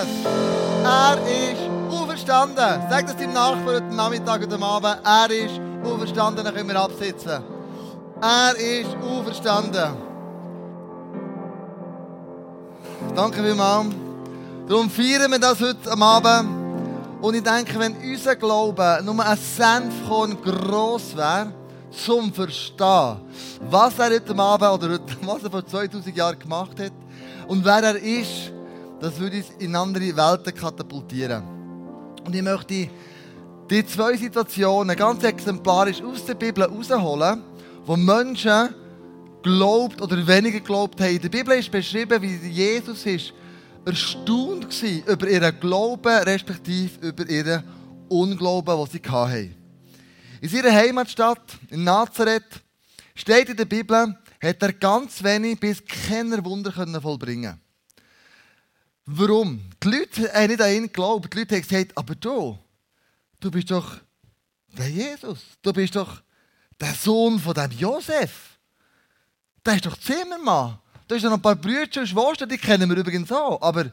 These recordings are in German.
Messias. Er ist auferstanden. Sag das deinem Nachbarn heute Nachmittag oder Abend. Er ist auferstanden, dann können wir absitzen. Er ist auferstanden. Danke vielmals. Darum feiern wir das heute am Abend. Und ich denke, wenn unser Glaube nur ein Senfkorn gross wäre, zum Verstehen, was er heute Abend oder was er vor 2000 Jahren gemacht hat und wer er ist, das würde uns in andere Welten katapultieren. Und ich möchte die zwei Situationen ganz exemplarisch aus der Bibel herausholen, wo Menschen glaubt oder weniger glaubt haben. In der Bibel ist beschrieben, wie Jesus ist erstaunt war über ihren Glauben, respektive über ihren Unglauben, den sie hatten. In seiner Heimatstadt, in Nazareth, steht in der Bibel, hat er ganz wenig bis keine Wunder vollbringen Warum? Die Leute haben nicht an ihn geglaubt. Die Leute haben gesagt, aber du, du bist doch der Jesus. Du bist doch der Sohn von dem Josef. Der ist doch Zimmermann. Da ist noch ein paar Brüder und Schwestern, die kennen wir übrigens auch. Aber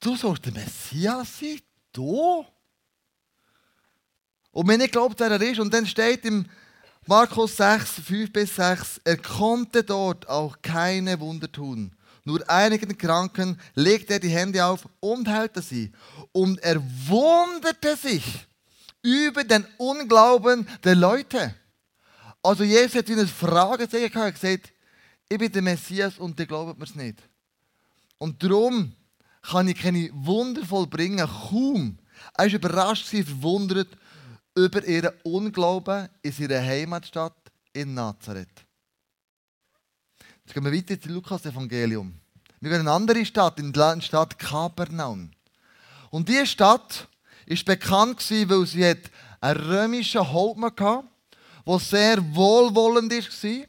du sollst der Messias sein? Du? Und wenn ich glaubt, wer er ist, und dann steht im Markus 6, 5 bis 6, er konnte dort auch keine Wunder tun. Nur einigen Kranken legte er die Hände auf und heilte sie. Und er wunderte sich über den Unglauben der Leute. Also Jesus hat eine Frage gehabt, er hat gesagt, ich bin der Messias und der glaubt mir es nicht. Und darum kann ich keine Wunder vollbringen, kaum. Er war überrascht, verwundert über ihren Unglauben in ihrer Heimatstadt in Nazareth. Jetzt gehen wir weiter zum Lukas-Evangelium. Wir gehen in eine andere Stadt, in die Stadt Kapernaum. Und diese Stadt ist bekannt weil sie einen römischen Hauptmann hatte, der sehr wohlwollend war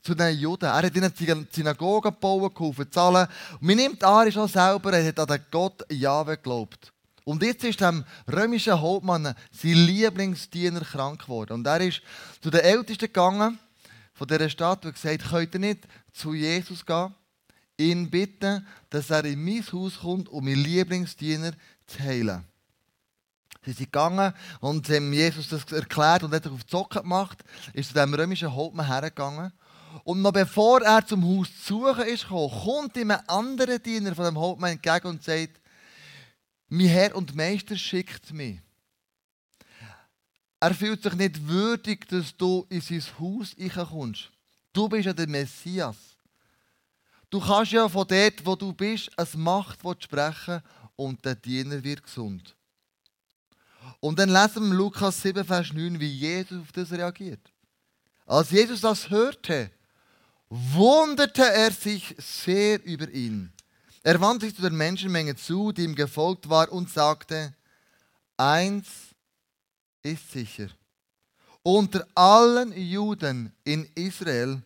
zu den Juden. Er hat ihnen Synagogen gebaut, geholfen zahlen. Und man nimmt an, er auch selber, er hat an den Gott Jahwe geglaubt. Und jetzt ist dem römischen Hauptmann sein Lieblingsdiener krank geworden. Und er ist zu den Ältesten gegangen von dieser Stadt und gesagt, könnt ihr nicht zu Jesus gehen, ihn bitten, dass er in mein Haus kommt, um meinen Lieblingsdiener zu heilen. Sie sind gegangen und haben Jesus das erklärt und hat sich auf die Socken gemacht, ist zu dem römischen Hauptmann hergegangen. Und noch bevor er zum Haus zu suchen ist gekommen, kommt ihm ein anderer Diener von dem Hauptmann entgegen und sagt, mein Herr und Meister schickt mich. Er fühlt sich nicht würdig, dass du in sein Haus kommst. Du bist ja der Messias. Du kannst ja von dort, wo du bist, als Macht sprechen und der Diener wird gesund. Und dann lesen wir Lukas 7, Vers 9, wie Jesus auf das reagiert. Als Jesus das hörte, wunderte er sich sehr über ihn. Er wandte sich zu der Menschenmenge zu, die ihm gefolgt war, und sagte, eins ist sicher. Unter allen Juden in Israel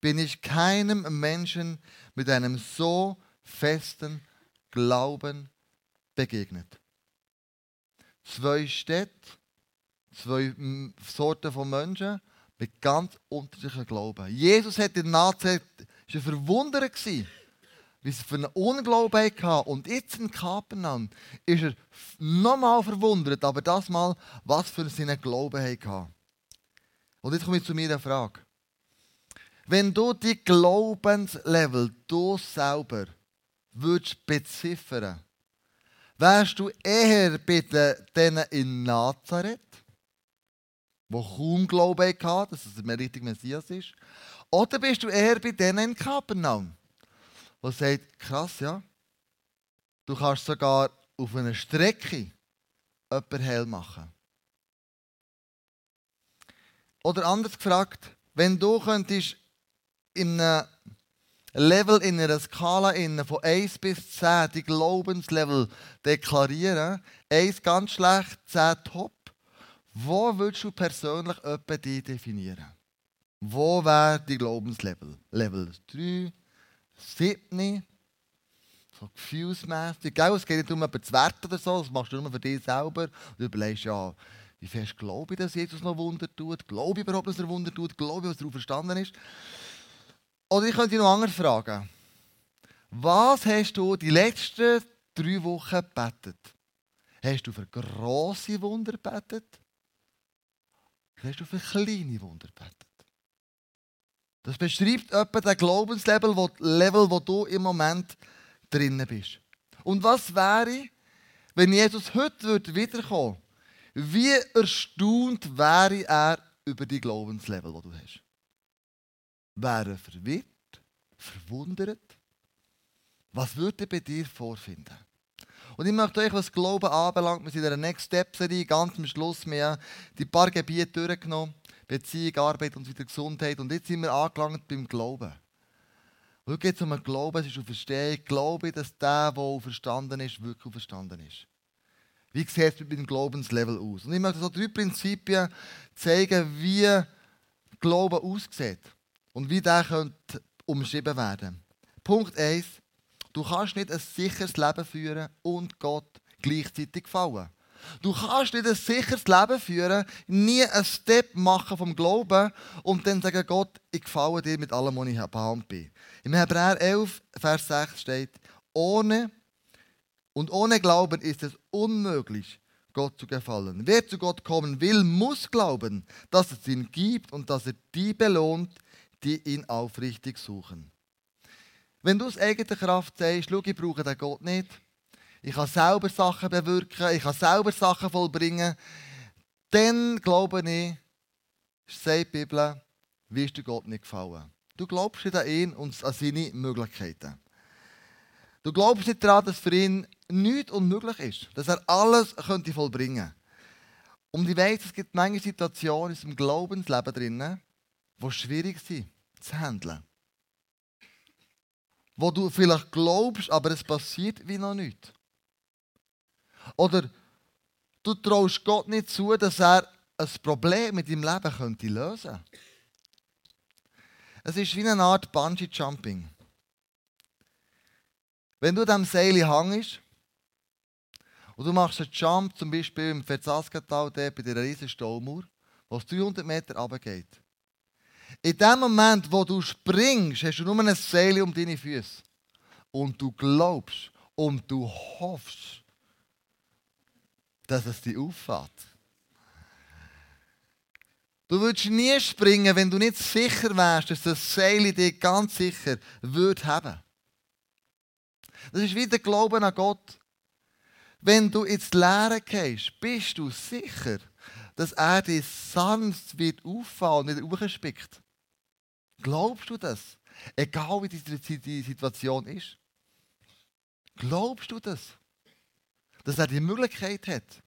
bin ich keinem Menschen mit einem so festen Glauben begegnet. Zwei Städte, zwei Sorten von Menschen mit ganz unterschiedlichen Glauben. Jesus hat in Nazareth war verwundert wie sie für einen Unglauben hatten. Und jetzt in Kapernaum ist er nochmal verwundert, aber das mal, was für seinen Glauben hatten. Und jetzt komme ich zu meiner Frage. Wenn du die Glaubenslevel, du selber, würdest beziffern, wärst du eher bei denen in Nazareth, wo kaum Glauben hatten, dass es ein richtig Messias ist, oder bist du eher bei denen in Kapernaum? Der sagt, krass, ja, du kannst sogar auf einer Strecke jemanden heil machen. Oder anders gefragt, wenn du könntest in einem Level, in einer Skala von 1 bis 10 die Glaubenslevel deklarieren, 1 ganz schlecht, 10 top, wo würdest du persönlich die definieren? Wo wäre die Glaubenslevel? Level 3, siebni, so gefühlsmässig. Es geht nicht um jemanden zu werten oder so, das machst du nur für dich selber. Und du überlegst, ja, wie fest glaube ich, dass Jesus noch Wunder tut? Glaube ich überhaupt, dass er Wunder tut? Glaube ich, was darauf verstanden ist? Oder ich könnte dich noch anders fragen. Was hast du die letzten drei Wochen gebetet? Hast du für grosse Wunder gebetet? Hast du für kleine Wunder gebetet? Das beschreibt etwa den Glaubenslevel, wo, Level, wo du im Moment drinnen bist. Und was wäre, wenn Jesus heute wiederkommen würde? Wie erstaunt wäre er über die Glaubenslevel, die du hast? Wäre er verwirrt, verwundert? Was würde er bei dir vorfinden? Und ich möchte euch, was Glauben anbelangt, wir sind in der Next Step Serie ganz am Schluss mehr die paar Gebiete durchgenommen. Beziehung, Arbeit und wieder Gesundheit. Und jetzt sind wir angelangt beim Glauben. Heute geht es um einen Glauben, es ist um Verstehen. Glaube, dass der, der verstanden ist, wirklich verstanden ist. Wie sieht es mit dem Glaubenslevel aus? Und ich möchte so drei Prinzipien zeigen, wie Glauben aussieht und wie der könnte umschrieben werden. Punkt 1. Du kannst nicht ein sicheres Leben führen und Gott gleichzeitig gefallen. Du kannst nicht ein sicheres Leben führen, nie einen Step machen vom Glauben und dann sagen, Gott, ich gefalle dir mit allem, was ich behandelt bin. Im Hebräer 11, Vers 6 steht, ohne und ohne Glauben ist es unmöglich, Gott zu gefallen. Wer zu Gott kommen will, muss glauben, dass es ihn gibt und dass er die belohnt, die ihn aufrichtig suchen. Wenn du aus eigener Kraft sagst, schau, ich brauche den Gott nicht, ich kann selber Sachen bewirken, ich kann selber Sachen vollbringen, dann glaube ich, sagt die Bibel, wirst du Gott nicht gefallen. Du glaubst nicht an ihn und an seine Möglichkeiten. Du glaubst nicht daran, dass für ihn nichts unmöglich ist, dass er alles könnte vollbringen Und ich weiß, es gibt manche Situationen in unserem Glaubensleben drin, die schwierig sind zu handeln. Wo du vielleicht glaubst, aber es passiert wie noch nichts. Oder du traust Gott nicht zu, dass er ein Problem mit deinem Leben könnte lösen Es ist wie eine Art Bungee-Jumping. Wenn du dem Seil hängst und du machst einen Jump, zum Beispiel im Verzaskatal, bei dieser riesigen Staumauer, es 300 Meter runtergeht. In dem Moment, wo du springst, hast du nur ein Seil um deine Füße. Und du glaubst und du hoffst, dass es dich auffällt. Du würdest nie springen, wenn du nicht sicher wärst, dass das Seil dich ganz sicher wird haben. Das ist wie der Glauben an Gott. Wenn du ins Leere gehst, bist du sicher, dass er dich sanft wird auffallen nicht hochspickt. Glaubst du das? Egal wie die Situation ist. Glaubst du das? Dass er die Möglichkeit hat.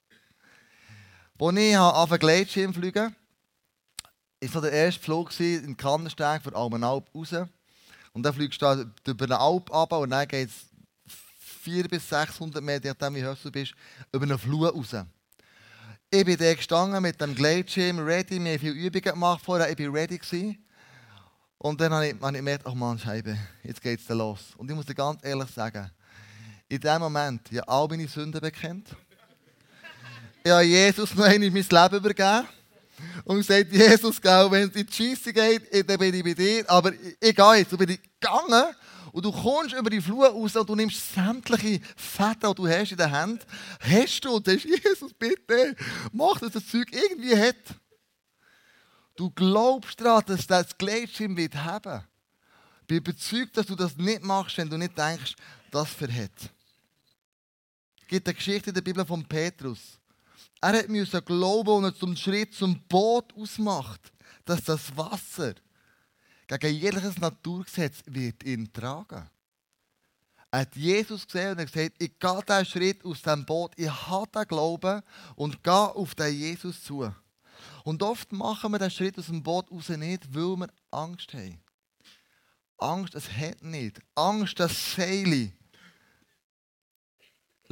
Als ich auf Gleitschirm fliegen war der erste Flug in Kannensteg von Almenalp raus. Und dann fliegst du über eine Alp ab und dann geht es 400 bis 600 Meter, nachdem wie hoch du bist, über eine Flur raus. Ich bin da gestanden mit dem Gleitschirm, ready, haben viele Übungen gemacht vorher, ich war ready. Gewesen. Und dann habe ich, habe ich gemerkt, ach Mann, Scheibe, jetzt geht es los. Und ich muss dir ganz ehrlich sagen, in dem Moment ja all meine Sünden bekennt. Ich habe Jesus noch einmal mein Leben übergeben. Und gesagt, Jesus, wenn es in die Scheisse geht, dann bin ich bei dir. Aber ich gehe jetzt. Und bin gegangen. Und du kommst über die Flur raus und du nimmst sämtliche Fäden, die du hast in der Hand, hast du und sagst, Jesus, bitte, mach, dass das Zeug irgendwie hat. Du glaubst daran, dass das Gleitschirm wird haben. Ich bin überzeugt, dass du das nicht machst, wenn du nicht denkst, das verhält gibt eine Geschichte in der Bibel von Petrus. Er musste glauben und er zum Schritt zum Boot ausmacht, dass das Wasser gegen jegliches Naturgesetz wird ihn tragen. Er hat Jesus gesehen und er gesagt, ich gehe diesen Schritt aus dem Boot, ich habe den Glauben und gehe auf den Jesus zu. Und oft machen wir den Schritt aus dem Boot raus nicht, weil wir Angst haben. Angst, es hat nicht. Angst, das Seil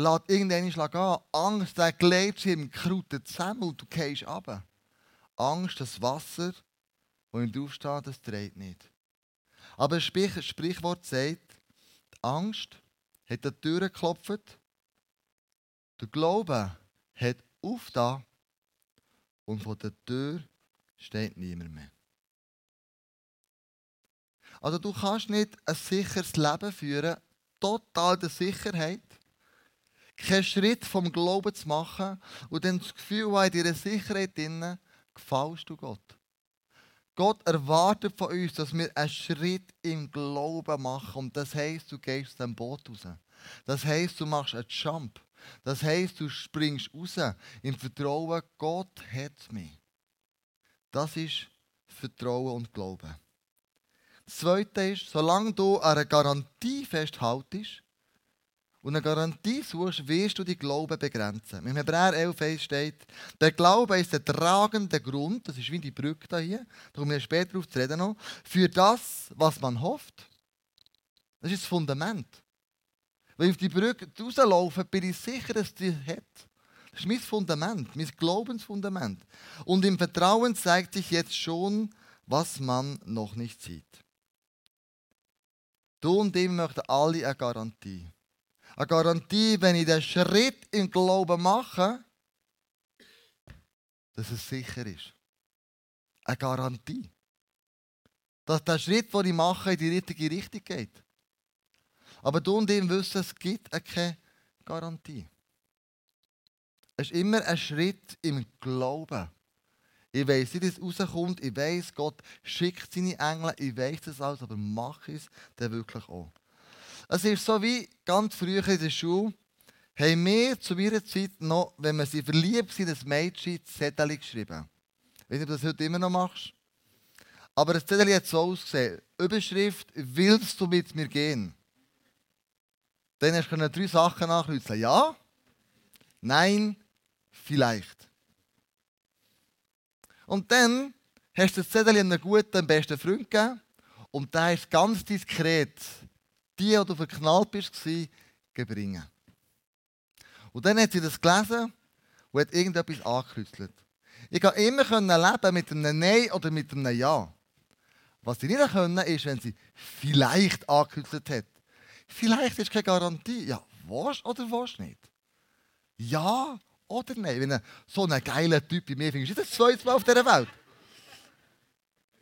Lass irgendeinen Schlag an. Angst, der Gleitschirm krautet zusammen und du gehst runter. Angst, das Wasser, das ihm draufsteht, das dreht nicht. Aber ein Sprichwort sagt, die Angst hat an die Tür geklopft, der Glaube hat aufgetan und vor der Tür steht niemand mehr. Also du kannst nicht ein sicheres Leben führen, total der Sicherheit, keinen Schritt vom Glauben zu machen und dann das Gefühl haben, in deiner Sicherheit drinnen, gefällst du Gott. Gott erwartet von uns, dass wir einen Schritt im Glauben machen. Und das heisst, du gehst aus dem Boot raus. Das heisst, du machst einen Jump. Das heisst, du springst raus im Vertrauen, Gott hat mich. Das ist Vertrauen und Glauben. Das Zweite ist, solange du an einer Garantie festhaltest und eine Garantie suchst, wirst du die Glauben begrenzen. Im Hebräer 11 steht, der Glaube ist der tragende Grund, das ist wie die Brücke hier, da kommen wir später darauf zu reden noch, für das, was man hofft. Das ist das Fundament. Wenn ich auf die Brücke rauslaufe, bin ich sicher, dass die hat. Das ist mein Fundament, mein Glaubensfundament. Und im Vertrauen zeigt sich jetzt schon, was man noch nicht sieht. Du und ich möchten alle eine Garantie. Eine Garantie, wenn ich den Schritt im Glauben mache, dass es sicher ist. Eine Garantie. Dass der Schritt, den ich mache, in die richtige Richtung geht. Aber du und ich wissen, es gibt keine Garantie. Es ist immer ein Schritt im Glauben. Ich weiß nicht, wie es rauskommt. Ich weiß, Gott schickt seine Engel. Ich weiß das alles, aber mache es dann wirklich auch. Es ist so wie ganz früher in der Schule, haben wir zu ihrer Zeit noch, wenn wir sie verliebt sind, ein Mädchen Zettel geschrieben. Ich weiß nicht, ob du das heute immer noch machst. Aber das Zettel hat so ausgesehen. Überschrift, willst du mit mir gehen? Dann hast du drei Sachen nachkreuzen. Ja, nein, vielleicht. Und dann hast du das Zettel einem guten, besten Freund gegeben und der ist ganz diskret die, die du verknallt bist, bringen. Und dann hat sie das gelesen und hat irgendetwas angekreuzelt. Ich kann immer leben mit einem Nein oder mit einem Ja. Was sie nicht können, ist, wenn sie vielleicht angekreuzelt hat. Vielleicht ist keine Garantie. Ja, was oder was nicht? Ja oder nein? Wenn so einen geilen Typ wie mir findest, ist das zweite Mal auf dieser Welt.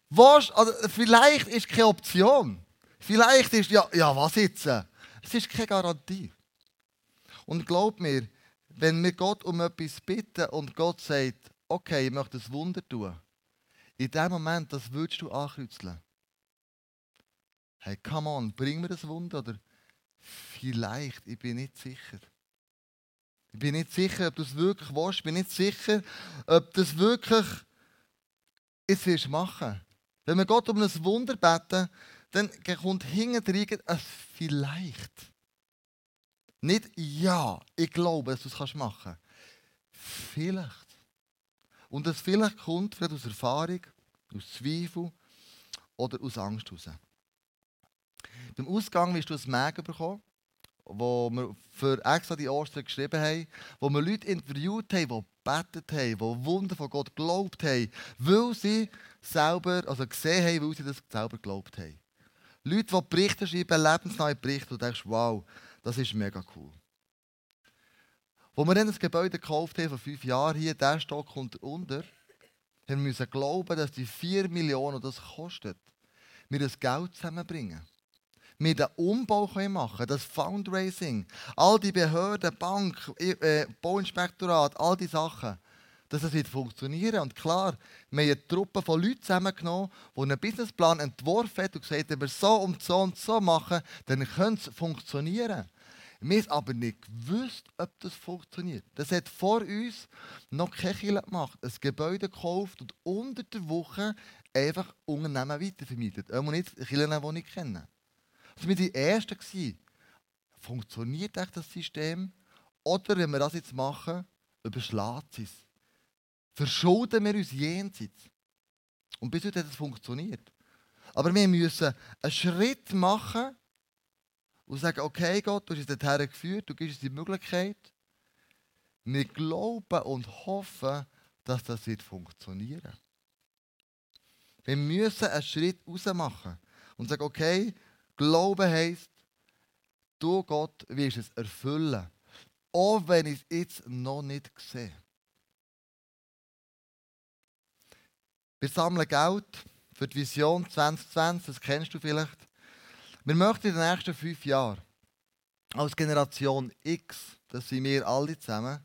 Was, also vielleicht ist keine Option. Vielleicht ist, ja, ja, was jetzt? Es ist keine Garantie. Und glaub mir, wenn wir Gott um etwas bitten und Gott sagt, okay, ich möchte ein Wunder tun, in dem Moment, das würdest du ankreuzeln. Hey, come on, bring mir das Wunder oder vielleicht, ich bin nicht sicher. Ich bin nicht sicher, ob du es wirklich willst. Ich bin nicht sicher, ob du es wirklich jetzt wirst machen. Wenn wir Gott um ein Wunder beten, dann kommt hinten ein Vielleicht. Nicht ja, ich glaube, dass du es machen kannst. Vielleicht. Und das vielleicht kommt vielleicht aus Erfahrung, aus Zweifel oder aus Angst heraus. Beim Ausgang wirst du ein Mägen bekommen, wo wir für extra die Ostern geschrieben haben, wo wir Leute interviewt haben, die gebetet haben, die Wunder von Gott geglaubt haben, weil sie selber, also gesehen haben, weil sie das selber geglaubt haben. Leute, die Berichte schreiben, lebensneue Berichte, und du denkst, wow, das ist mega cool. Wo wir dann das Gebäude gekauft haben, vor fünf Jahren, hier, der Stock kommt unter, haben wir glauben, dass die 4 Millionen, das kostet, wir das Geld zusammenbringen. Wir den Umbau machen können, das Fundraising, all die Behörden, Bank, äh, Bauinspektorat, all die Sachen dass es wird funktionieren. Und klar, wir haben eine Truppe von Leuten zusammengenommen, die einen Businessplan entworfen haben und gesagt haben, wenn wir so und so und so machen, dann könnte es funktionieren. Wir haben aber nicht gewusst, ob das funktioniert. Das hat vor uns noch kein Killer gemacht. Ein Gebäude gekauft und unter der Woche einfach Unternehmen weitervermietet. Auch nicht Killer, die ich kenne. Also wir waren die Ersten. Funktioniert das System? Oder wenn wir das jetzt machen, überschlägt es verschulden wir uns jenseits. Und bis heute hat es funktioniert. Aber wir müssen einen Schritt machen und sagen, okay Gott, du hast uns dorthin geführt, du gibst uns die Möglichkeit. Wir glauben und hoffen, dass das wird funktionieren. Wir müssen einen Schritt raus machen und sagen, okay, Glauben heisst, du Gott wirst es erfüllen. Auch wenn ich es jetzt noch nicht sehe. Wir sammeln Geld für die Vision 2020, das kennst du vielleicht. Wir möchten in den nächsten fünf Jahren als Generation X, das sind wir alle zusammen,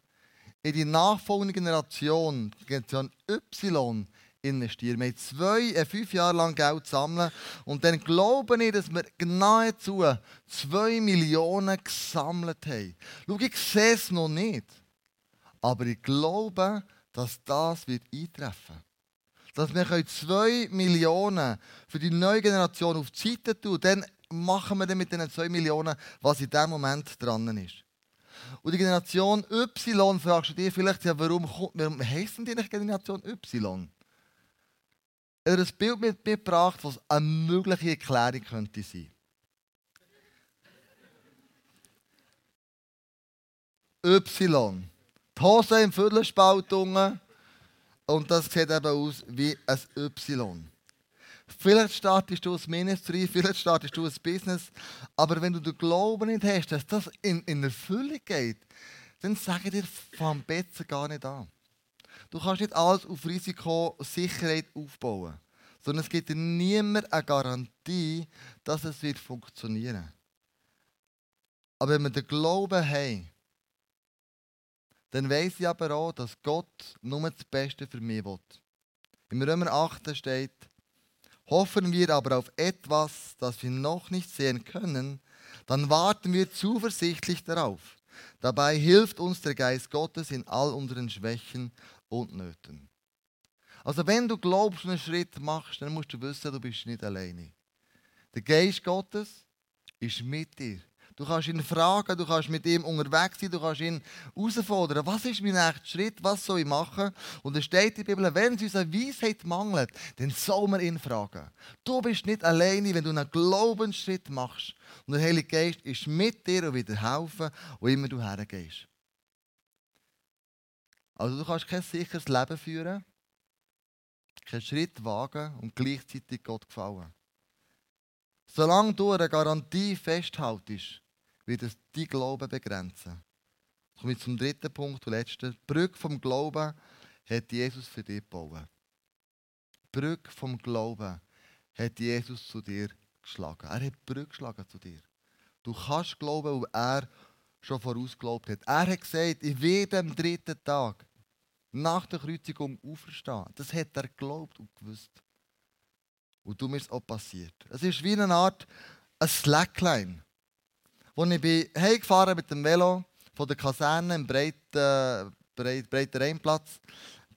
in die nachfolgende Generation, Generation Y, investieren. Wir haben zwei, äh, fünf Jahre lang Geld sammeln und dann glaube ich, dass wir nahezu zwei Millionen gesammelt haben. Schau, ich sehe es noch nicht, aber ich glaube, dass das wird eintreffen Dass wir zwei Millionen für die neue Generation auf die Seite tun, dann machen wir dann mit diesen zwei Millionen, was in diesem Moment dran ist. Und die Generation Y, fragst du dich vielleicht, ja, warum, warum heisst die Generation Y? Er hat ein Bild mitgebracht, was eine mögliche Erklärung könnte sein. Y. Die Hose im Viertelspalt und das sieht eben aus wie ein Y. Vielleicht startest du ein Ministry, vielleicht startest du ein Business, aber wenn du den Glauben nicht hast, dass das in, in Erfüllung geht, dann sage ich dir, fang besser gar nicht an. Du kannst nicht alles auf Risiko Sicherheit aufbauen, sondern es gibt dir niemand eine Garantie, dass es wird funktionieren. Aber wenn wir den Glauben haben, dann weiß ich aber auch, dass Gott nur das Beste für mich will. Im Römer 8 steht, hoffen wir aber auf etwas, das wir noch nicht sehen können, dann warten wir zuversichtlich darauf. Dabei hilft uns der Geist Gottes in all unseren Schwächen und Nöten. Also wenn du glaubst und einen Schritt machst, dann musst du wissen, du bist nicht alleine. Der Geist Gottes ist mit dir. Du kannst ihn fragen, du kannst mit ihm unterwegs sein, du kannst ihn herausfordern. Was ist mein nächster Schritt? Was soll ich machen? Und es steht in der Bibel, wenn es uns an Weisheit mangelt, dann soll man ihn fragen. Du bist nicht alleine, wenn du einen Glaubensschritt machst. Und der Heilige Geist ist mit dir und wieder helfen, wo immer du hergehst. Also du kannst kein sicheres Leben führen, keinen Schritt wagen und gleichzeitig Gott gefallen. Solange du eine Garantie festhaltest, wird es dein Glauben begrenzen. Komme ich zum dritten Punkt und letzten. Die Brücke vom Glauben hat Jesus für dich gebaut. Die Brücke vom Glauben hat Jesus zu dir geschlagen. Er hat die Brücke geschlagen zu dir. Du kannst glauben, weil er schon vorausgeglaubt hat. Er hat gesagt, ich werde am dritten Tag nach der Kreuzigung auferstehen. Das hat er geglaubt und gewusst. Und du mir ist auch passiert. Es ist wie eine Art ein Slackline. Als ich bin heimgefahren mit dem Velo von der Kaserne im breiten, breiten, breiten Rheinplatz,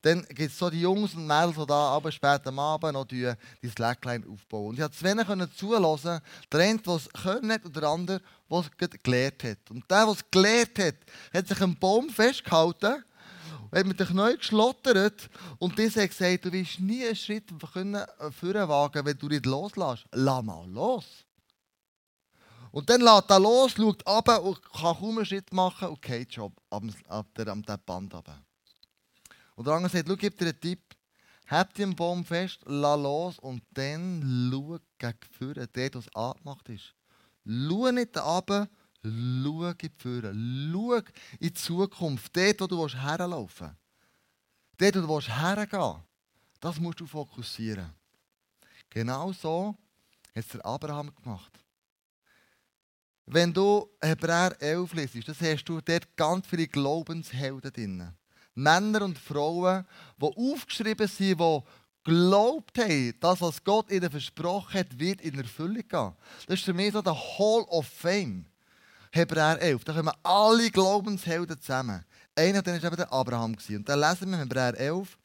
dann gibt es so die Jungs und Mädels, die da aber spät am Abend noch die, die Slackline aufbauen. Und ich konnte zwei können zulassen, der eine, der es können und der andere, der es gelernt hat. Und der, der es gelernt hat, hat sich am Baum festgehalten hat mit den Knien geschlottert und hat gesagt, du wirst nie einen Schritt führen wagen, wenn du nicht loslässt. Lass mal los. Und dann lässt er los, schaut runter und kann kaum einen Schritt machen und geht schon ab, ab, der, ab Band runter. Und der andere sagt, schau, gib dir einen Tipp. Heb den Baum fest, lass los und dann schau gegen vorne, der, der es angemacht ist. Schau nicht runter, Schau in die. Schau in die Zukunft. Dort, wo du herlaufen willst. Dort, wo du hergehen. Das musst du fokussieren. Genau so hat es der Abraham gemacht. Wenn du Hebräer 11 liest, das hast du dort ganz viele Glaubenshelden drin. Männer und Frauen, die aufgeschrieben sind, die geglaubt haben, das, was Gott ihnen versprochen hat, wird in Erfüllung gehen. Das ist für mich so der Hall of Fame. Hebräer 11. Da kommen alle Glaubenshelden zusammen. Einer davon war eben der Abraham. Und dann lesen wir Hebräer 11,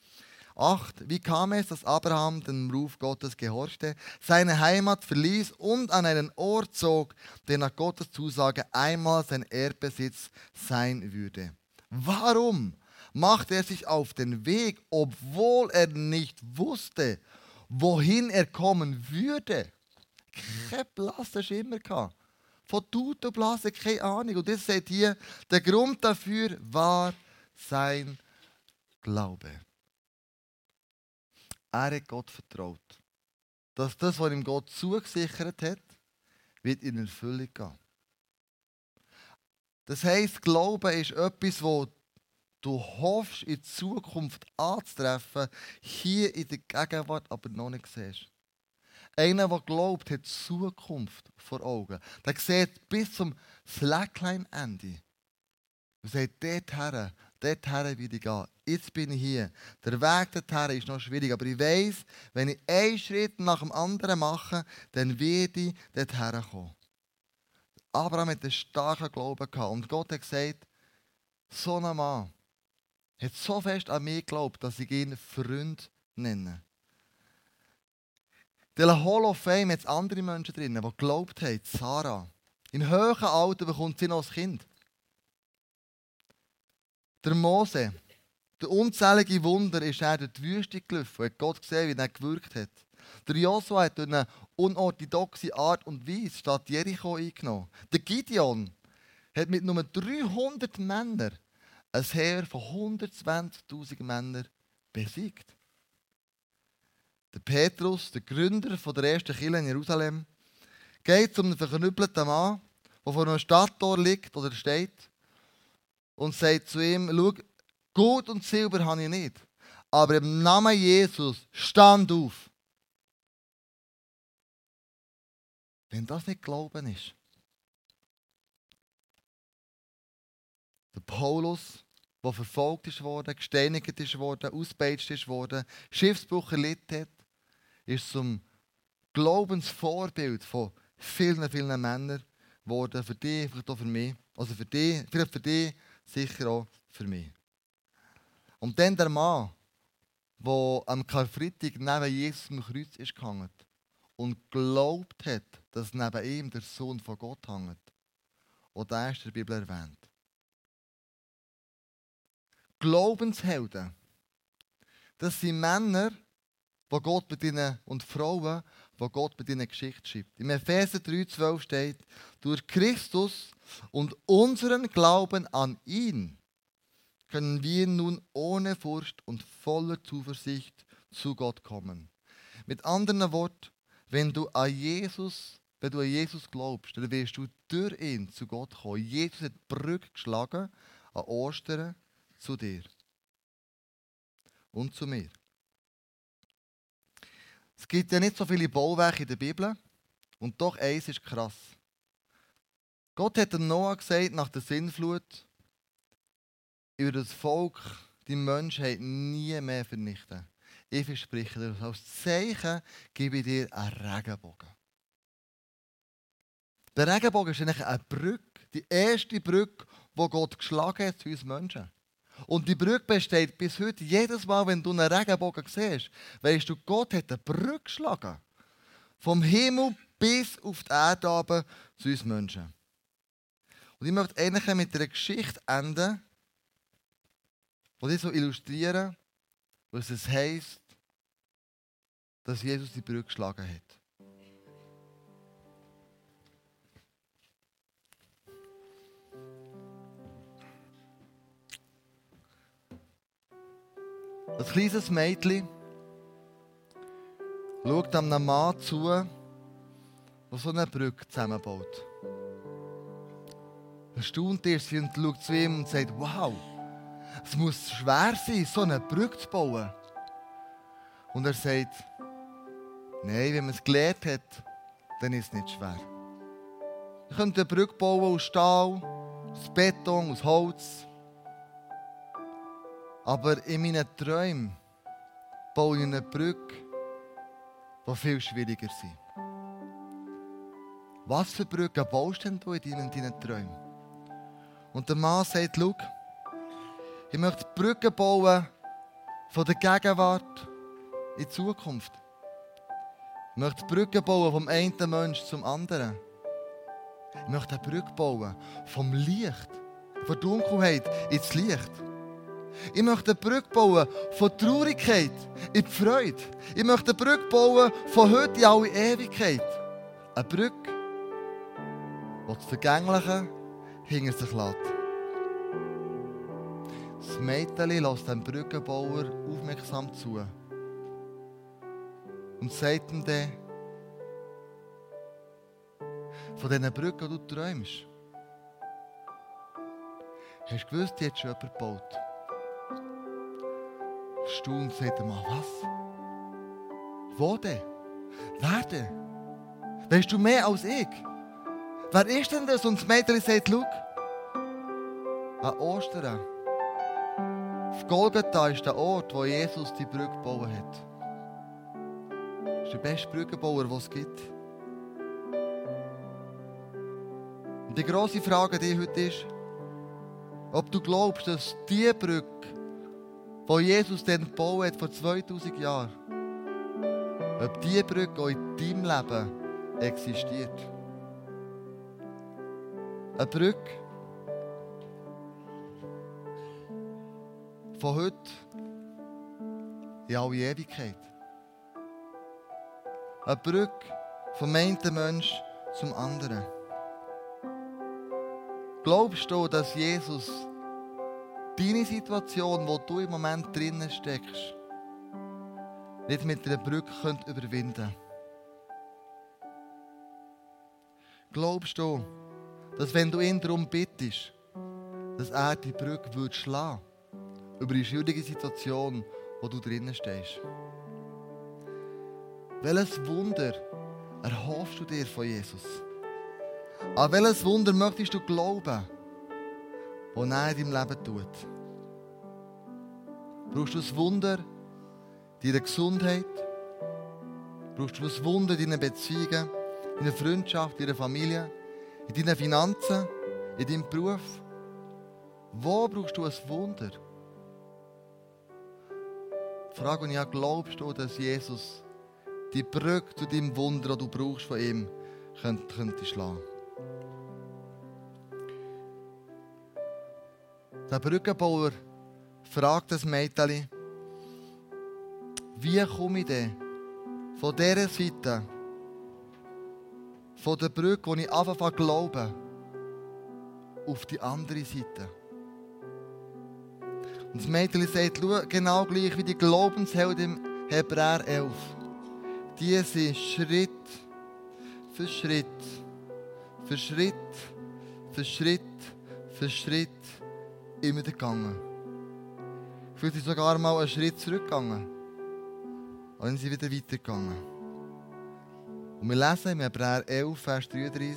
8. Wie kam es, dass Abraham dem Ruf Gottes gehorchte, seine Heimat verließ und an einen Ort zog, der nach Gottes Zusage einmal sein Erdbesitz sein würde? Warum machte er sich auf den Weg, obwohl er nicht wusste, wohin er kommen würde? Kein blasser Schimmer gehabt von Tut und Blasen keine Ahnung. Und das sagt hier, der Grund dafür war sein Glaube. Er hat Gott vertraut. Dass das, was ihm Gott zugesichert hat, wird in Erfüllung gehen. Das heisst, Glaube ist etwas, wo du hoffst, in Zukunft anzutreffen, hier in der Gegenwart aber noch nicht siehst. Einer, der glaubt, hat Zukunft vor Augen. Der sieht bis zum Slackline-Ende. Und sagt, dorthin, dorthin will ich gehen. Jetzt bin ich hier. Der Weg dorthin ist noch schwierig, aber ich weiß, wenn ich einen Schritt nach dem anderen mache, dann werde ich dorthin kommen. Abraham hat einen starken Glauben gehabt und Gott hat gesagt, so ein Mann hat so fest an mich geglaubt, dass ich ihn Freund nenne. In der Hall of Fame hat es andere Menschen drin, die geglaubt haben, Sarah. In höheren Alter bekommt sie noch ein Kind. Der Mose, der unzählige Wunder, ist er durch die Wüste gelaufen und hat Gott gesehen, wie er gewirkt hat. Der Joshua hat durch eine unorthodoxe Art und Weise Stadt Jericho eingenommen. Der Gideon hat mit nur 300 Männern ein Heer von 120.000 Männern besiegt. Der Petrus, der Gründer der ersten Kirche in Jerusalem, geht zu einem verknüppelten Mann, der vor einem Stadttor liegt oder steht und sagt zu ihm, schau, Gut und Silber habe ich nicht, aber im Namen Jesus, stand auf. Wenn das nicht Glauben ist. Der Paulus, der verfolgt ist worden, gesteinigt ist worden, ausgepeitscht ist worden, Schiffsbruch erlitten hat, ist zum Glaubensvorbild von vielen, vielen Männern geworden. Für dich, vielleicht auch für mich. Also für dich, vielleicht für dich, sicher auch für mich. Und dann der Mann, der am Karfreitag neben Jesus am Kreuz ist gehangen und glaubt hat, dass neben ihm der Sohn von Gott hängt. Und der ist in der Bibel erwähnt. Glaubenshelden, das sind Männer, wo Gott mit ihnen und Frauen, wo Gott mit ihnen Geschichte schreibt. Im Epheser 3,12 steht, durch Christus und unseren Glauben an ihn können wir nun ohne Furcht und voller Zuversicht zu Gott kommen. Mit anderen Worten, wenn du an Jesus, wenn du an Jesus glaubst, dann wirst du durch ihn zu Gott kommen. Jesus hat die Brücke geschlagen an Ostern zu dir und zu mir. Es gibt ja nicht so viele Bauwerke in der Bibel. Und doch eins ist krass. Gott hat Noah gesagt, nach der Sinnflut, über das Volk, die Menschheit nie mehr vernichten. Ich verspreche dir, als Zeichen gebe ich dir einen Regenbogen. Der Regenbogen ist eigentlich eine Brücke, die erste Brücke, die Gott geschlagen hat zu uns Menschen. Und die Brücke besteht bis heute. Jedes Mal, wenn du einen Regenbogen siehst, weißt du, Gott hat eine Brücke geschlagen. Vom Himmel bis auf die Erde zu uns Menschen. Und ich möchte eigentlich mit einer Geschichte enden, die ich so illustrieren, was es heisst, dass Jesus die Brücke geschlagen hat. Ein kleines Mädchen schaut einem Mann zu, der so eine Brücke zusammenbaut. Erstaunt ist sie und schaut zu ihm und sagt, wow, es muss schwer sein, so eine Brücke zu bauen. Und er sagt, nein, wenn man es gelernt hat, dann ist es nicht schwer. Wir können eine Brücke bauen aus Stahl, aus Beton, aus Holz. Aber in meinen Träumen baue ich eine Brücke, die viel schwieriger ist. Was für Brücken baust denn du in deinen, deinen Träumen? Und der Mann sagt, schau, ich möchte Brücken bauen von der Gegenwart in die Zukunft. Ich möchte Brücken bauen vom einen Menschen zum anderen. Ich möchte eine Brücke bauen vom Licht, von der Dunkelheit ins Licht. Ich möchte eine Brücke bauen von Traurigkeit in die Freude. Ich möchte eine Brücke bauen von heute in alle Ewigkeit. Eine Brücke, die das Vergängliche hinter sich lässt. Das Mädchen lässt dem Brückenbauer aufmerksam zu und sagt ihm dann, von diesen Brücken, die du träumst, hast du gewusst, die hat schon jemand gebaut. Staunt sagt der Mann, was? Wo denn? Wer denn? Weißt du mehr als ich? Wer ist denn das? Und das Mädchen sagt, schau, an Ostern, auf Golgatha ist der Ort, wo Jesus die Brücke gebaut hat. Das ist der beste Brückenbauer, den es gibt. Und die grosse Frage die heute ist, ob du glaubst, dass die Brücke, die Jesus dann gebaut hat vor 2000 Jahren, ob diese Brücke auch in deinem Leben existiert. Eine Brücke von heute in alle Ewigkeit. Eine Brücke vom einen Mensch zum anderen. Glaubst du, dass Jesus deine Situation, wo du im Moment drinnen steckst, nicht mit einer Brücke könnt überwinden Glaubst du, dass wenn du ihn darum bittest, dass er die Brücke wird schlagen über die schwierige Situation, wo du drinnen stehst? Welches Wunder erhoffst du dir von Jesus? An welches Wunder möchtest du glauben, das er in deinem Leben tut? Brauchst du ein Wunder deiner Gesundheit? Brauchst du ein Wunder deiner Beziehungen, deiner Freundschaft, deiner Familie, in deinen Finanzen, in deinem Beruf? Wo brauchst du ein Wunder? Die ich habe, glaubst du, dass Jesus die Brücke zu deinem Wunder, das du brauchst von ihm, könnte, könnte schlagen? Der Brückenbauer fragt das Mädchen, wie komme ich denn von dieser Seite, von der Brücke, wo ich anfange glaube, auf die andere Seite? Und das Mädchen sagt, genau gleich wie die Glaubenshelden im Hebräer 11. Die sind Schritt für Schritt, für Schritt, für Schritt, für Schritt immer gegangen. Vielleicht sind sogar mal einen Schritt zurückgegangen. Und dann sind sie wieder weitergegangen. Und wir lesen im Hebräer 11, Vers 33,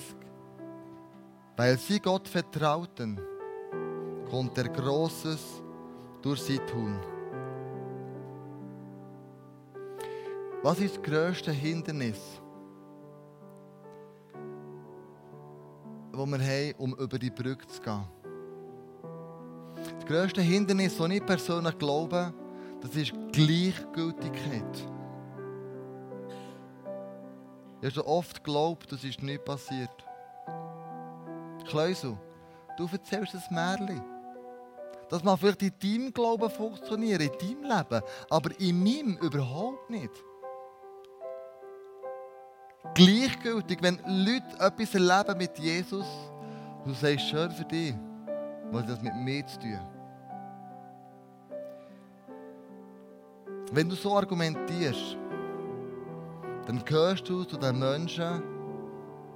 weil sie Gott vertrauten, konnte er Großes durch sie tun. Was ist das grösste Hindernis, das wir haben, um über die Brücke zu gehen? Das grösste Hindernis, das ich persönlich glaube, das ist Gleichgültigkeit. Ich habe so oft geglaubt, das ist nicht passiert. Kleusel, du erzählst ein Märchen. Das mag vielleicht in deinem Glauben funktionieren, in deinem Leben, aber in meinem überhaupt nicht. Gleichgültig, wenn Leute etwas erleben mit Jesus, du sagst, schön für dich, was das mit mir zu tun Wenn du so argumentierst, dann gehörst du zu den Menschen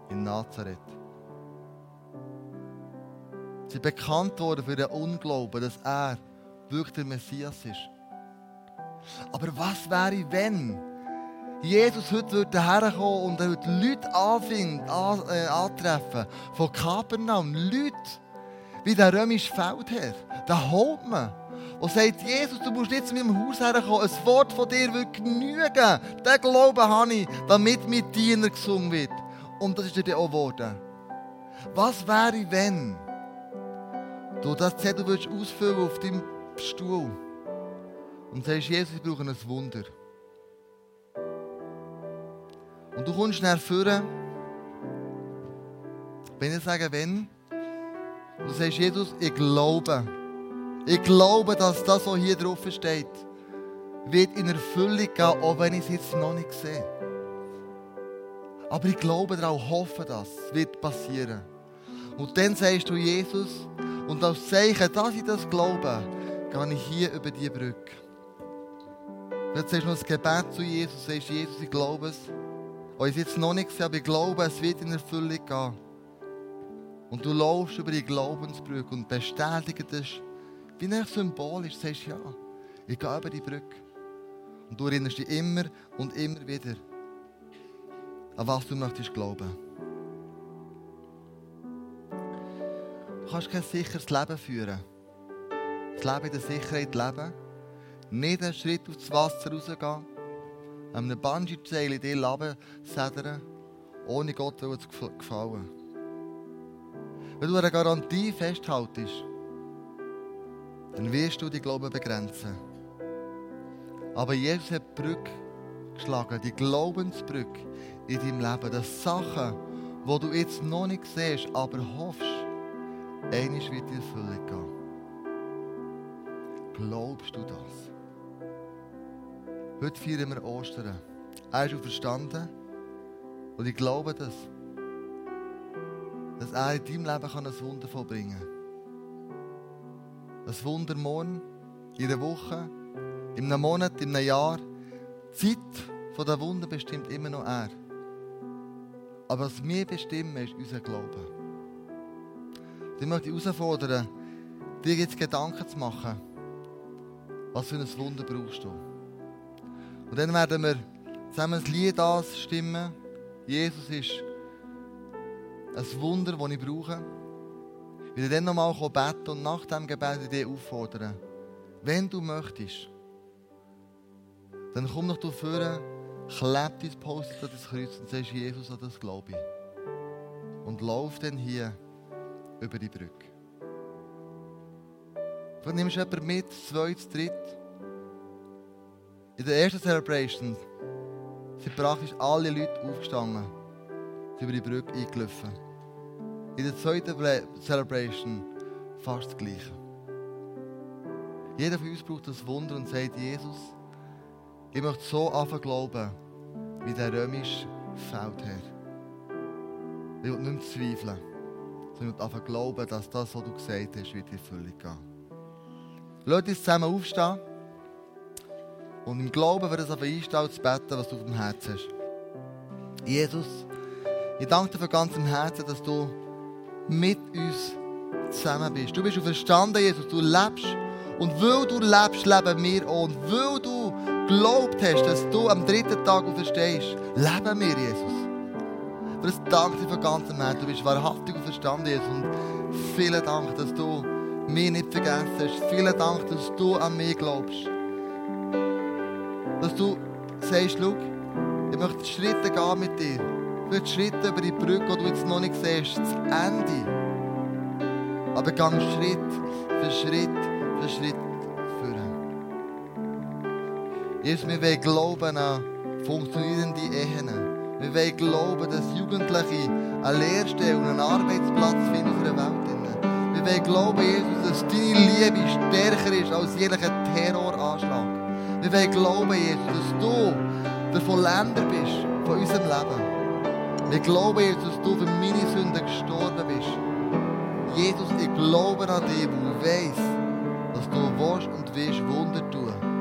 in Nazareth. Sie bekannt worden für den Unglauben, dass er wirklich der Messias ist. Aber was wäre, wenn Jesus heute würde herkommen und er würde Leute anfinden, an, äh, antreffen, von Kapernaum, Leute wie der römische Feldherr, der Hauptmann, und sagt, Jesus, du musst nicht zu meinem Haus herkommen, ein Wort von dir wird genügen. Den Glauben habe ich, damit mit Diener gesungen wird. Und das ist dir auch geworden. Was wäre, wenn du das Zettel würdest ausfüllen auf deinem Stuhl und sagst, Jesus, ich brauche ein Wunder. Und du kommst schnell vorne, wenn ich sage, wenn, du sagst, Jesus, ich glaube, ich glaube, dass das, was hier drauf steht, wird in Erfüllung gehen, auch wenn ich es jetzt noch nicht sehe. Aber ich glaube daran, hoffe das, wird passieren. Und dann sagst du Jesus, und als Zeichen, dass ich das glaube, gehe ich hier über die Brücke. Jetzt sagst du noch ein Gebet zu Jesus, sagst Jesus, ich glaube es. Auch ich es jetzt noch nicht sehe, aber ich glaube, es wird in Erfüllung gehen. Und du laufst über die Glaubensbrücke und bestätigst wie ein symbolisch sagst ja, ich gehe über die Brücke. Und du erinnerst dich immer und immer wieder, an was du möchtest glauben. Du kannst kein sicheres Leben führen. Das Leben in der Sicherheit leben. Nicht einen Schritt aufs Wasser rausgehen. An einem Bungee-Seil in dir Leben sedern, ohne Gott zu gefallen. Wenn du an einer Garantie festhaltest, dann wirst du die Glauben begrenzen. Aber Jesus hat die Brücke geschlagen, die Glaubensbrücke in deinem Leben. Das Sachen, die du jetzt noch nicht siehst, aber hoffst, einmal wird in Erfüllung gehen. Glaubst du das? Heute feiern wir Ostern. Er ist verstanden und ich glaube das, dass er in deinem Leben ein Wunder vollbringen kann. Ein Wunder morgen, in einer Woche, in einem Monat, in einem Jahr. Die Zeit der Wunder bestimmt immer noch er. Aber was wir bestimmen, ist unser Glaube. Und ich möchte dich herausfordern, dir jetzt Gedanken zu machen, was für ein Wunder brauchst du. Und dann werden wir zusammen das Lied stimmen. Jesus ist ein Wunder, das ich brauche. Ich werde dann nochmal beten und nach dem Gebet dich auffordern. Wenn du möchtest, dann komm noch vorne, kleb dein Post an das Kreuz und sagst, Jesus, an das glaube. Und lauf dann hier über die Brücke. Du nimmst jemanden mit, zwei, dritt. In der ersten Celebration sind praktisch alle Leute aufgestanden, sind über die Brücke eingelaufen. In der zweiten Celebration fast das Gleiche. Jeder von uns braucht das Wunder und sagt, Jesus, ich möchte so anfangen glauben, wie der römische Feldherr. Ich will nicht zweifeln, sondern ich will anfangen glauben, dass das, was du gesagt hast, wird in Erfüllung gehen. Lass uns zusammen aufstehen und im Glauben wird es auf einstellen zu beten, was du auf dem Herzen hast. Jesus, ich danke dir von ganzem Herzen, dass du mit uns zusammen bist. Du bist verstanden, Jesus, du lebst. Und weil du lebst, leben wir auch. Und weil du geglaubt hast, dass du am dritten Tag auferstehst, leben wir, Jesus. Für das danke dir von ganzem Herzen. Du bist wahrhaftig und verstanden, Jesus. Und vielen Dank, dass du mich nicht vergessen hast. Vielen Dank, dass du an mich glaubst. Dass du sagst, schau, ich möchte Schritte gehen mit dir. Möchte Schritte über die Brücke, die du jetzt noch nicht siehst, das Ende. Aber gang Schritt für Schritt für Schritt führen. Jesus, wir wollen glauben an funktionierende Ehen. Wir wollen glauben, dass Jugendliche eine Lehrstelle und einen Arbeitsplatz finden in unserer Welt. Wir wollen glauben, Jesus, dass deine Liebe stärker ist als jeder Terroranschlag. Wir wollen glauben, Jesus, dass du der Vollender bist von unserem Leben. Wir glauben, Jesus, dass du für meine Sünden gestorben bist. Jesus, ich glaube an dich, wo du weißt, dass du willst und willst Wunder tun.